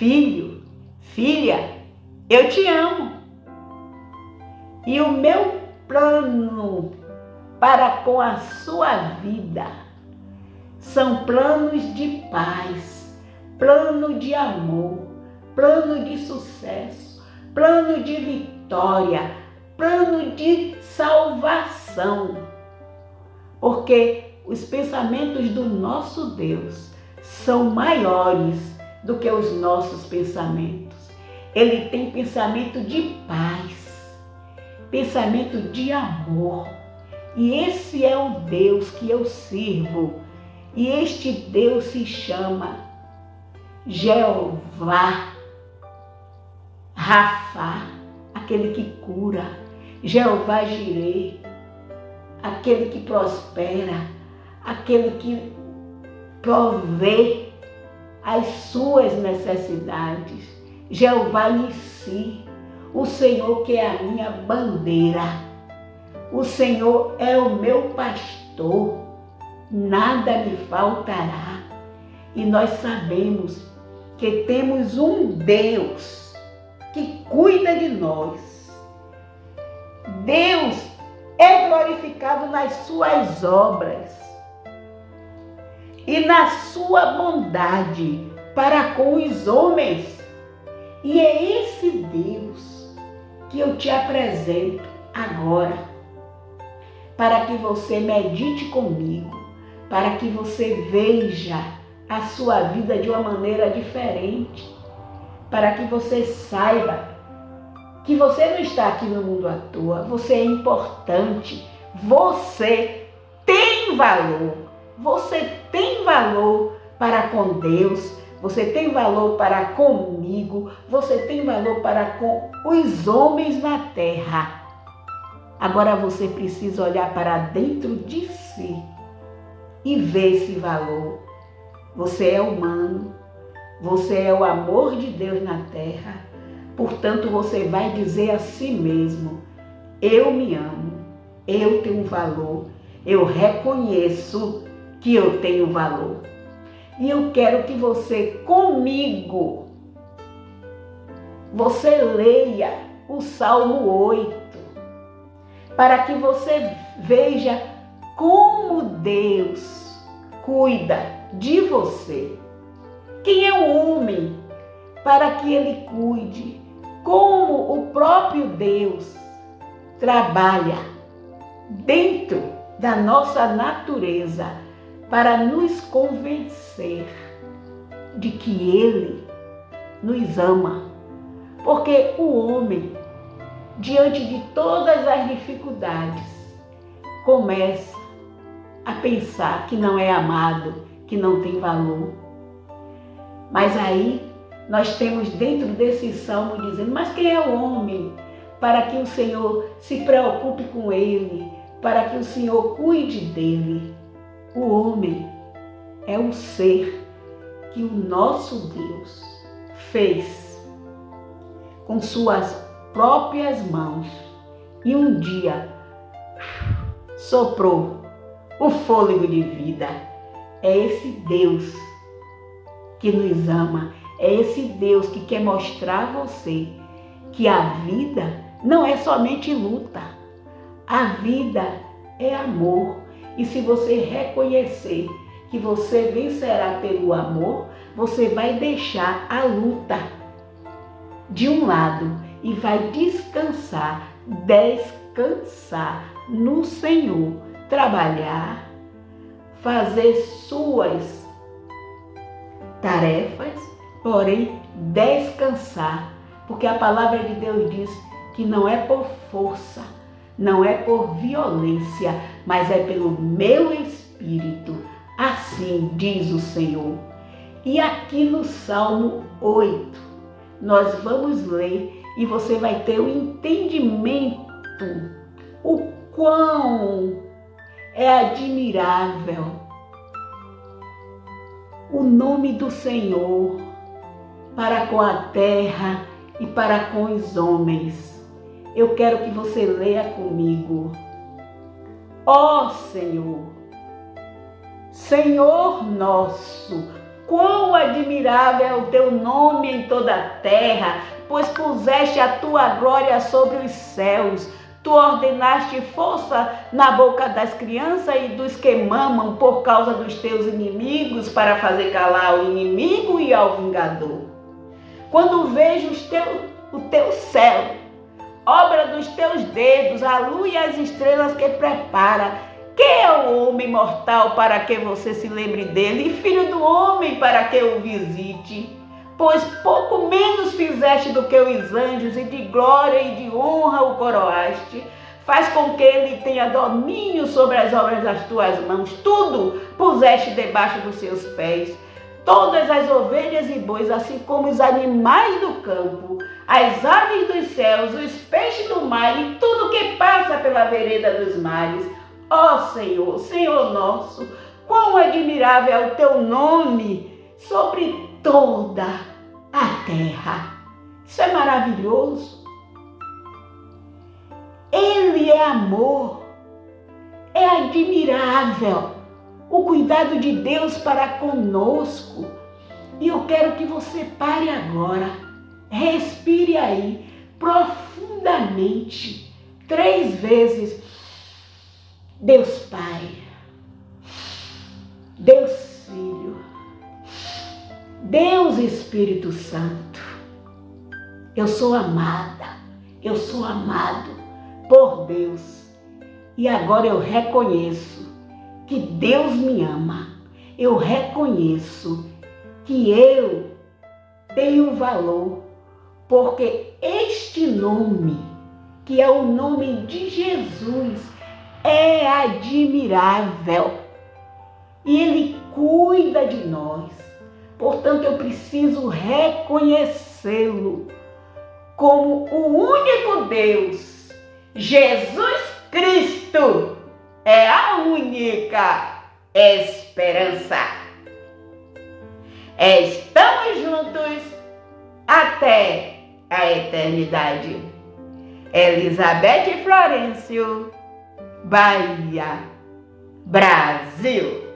Filho, filha, eu te amo. E o meu plano para com a sua vida são planos de paz, plano de amor, plano de sucesso, plano de vitória, plano de salvação. Porque os pensamentos do nosso Deus são maiores do que os nossos pensamentos. Ele tem pensamento de paz, pensamento de amor. E esse é o Deus que eu sirvo. E este Deus se chama Jeová, Rafa, aquele que cura, Jeová Jireh, aquele que prospera, aquele que provê as suas necessidades. Jeová Nissi, o Senhor que é a minha bandeira. O Senhor é o meu pastor, nada me faltará. E nós sabemos que temos um Deus que cuida de nós. Deus é glorificado nas suas obras e na sua bondade para com os homens. E é esse Deus que eu te apresento agora, para que você medite comigo, para que você veja a sua vida de uma maneira diferente, para que você saiba que você não está aqui no mundo à toa, você é importante, você tem valor, você tem valor para com Deus, você tem valor para comigo, você tem valor para com os homens na terra. Agora você precisa olhar para dentro de si e ver esse valor. Você é humano, você é o amor de Deus na terra. Portanto, você vai dizer a si mesmo: Eu me amo, eu tenho valor, eu reconheço que eu tenho valor. E eu quero que você comigo você leia o Salmo 8 para que você veja como Deus cuida de você. Quem é o homem para que ele cuide? Como o próprio Deus trabalha dentro da nossa natureza para nos convencer de que Ele nos ama. Porque o homem, diante de todas as dificuldades, começa a pensar que não é amado, que não tem valor. Mas aí nós temos dentro desse salmo dizendo: Mas quem é o homem para que o Senhor se preocupe com ele, para que o Senhor cuide dele? O homem é um ser que o nosso Deus fez com suas próprias mãos e um dia soprou o fôlego de vida. É esse Deus que nos ama, é esse Deus que quer mostrar a você que a vida não é somente luta, a vida é amor. E se você reconhecer que você vencerá pelo amor, você vai deixar a luta de um lado e vai descansar, descansar no Senhor, trabalhar, fazer suas tarefas, porém descansar, porque a palavra de Deus diz que não é por força, não é por violência, mas é pelo meu espírito. Assim diz o Senhor. E aqui no Salmo 8, nós vamos ler e você vai ter o entendimento o quão é admirável o nome do Senhor para com a terra e para com os homens eu quero que você leia comigo. Ó Senhor, Senhor nosso, Quão admirável é o teu nome em toda a terra, pois puseste a tua glória sobre os céus. Tu ordenaste força na boca das crianças e dos que mamam por causa dos teus inimigos, para fazer calar o inimigo e ao vingador. Quando vejo teu, o teu céu, obra dos teus dedos, a lua e as estrelas que prepara, quem é o homem mortal para que você se lembre dele, e filho do homem para que o visite? Pois pouco menos fizeste do que os anjos, e de glória e de honra o coroaste. Faz com que ele tenha domínio sobre as obras das tuas mãos. Tudo puseste debaixo dos seus pés. Todas as ovelhas e bois, assim como os animais do campo, as aves dos céus, os peixes do mar e tudo que passa pela vereda dos mares Ó oh, Senhor, Senhor nosso, quão admirável é o teu nome sobre toda a terra. Isso é maravilhoso. Ele é amor, é admirável o cuidado de Deus para conosco. E eu quero que você pare agora, respire aí profundamente, três vezes Deus Pai, Deus Filho, Deus Espírito Santo. Eu sou amada, eu sou amado por Deus. E agora eu reconheço que Deus me ama. Eu reconheço que eu tenho valor, porque este nome, que é o nome de Jesus, é admirável e Ele cuida de nós. Portanto, eu preciso reconhecê-lo como o único Deus. Jesus Cristo é a única esperança. Estamos juntos até a eternidade. Elizabeth Florencio Bahia, Brasil.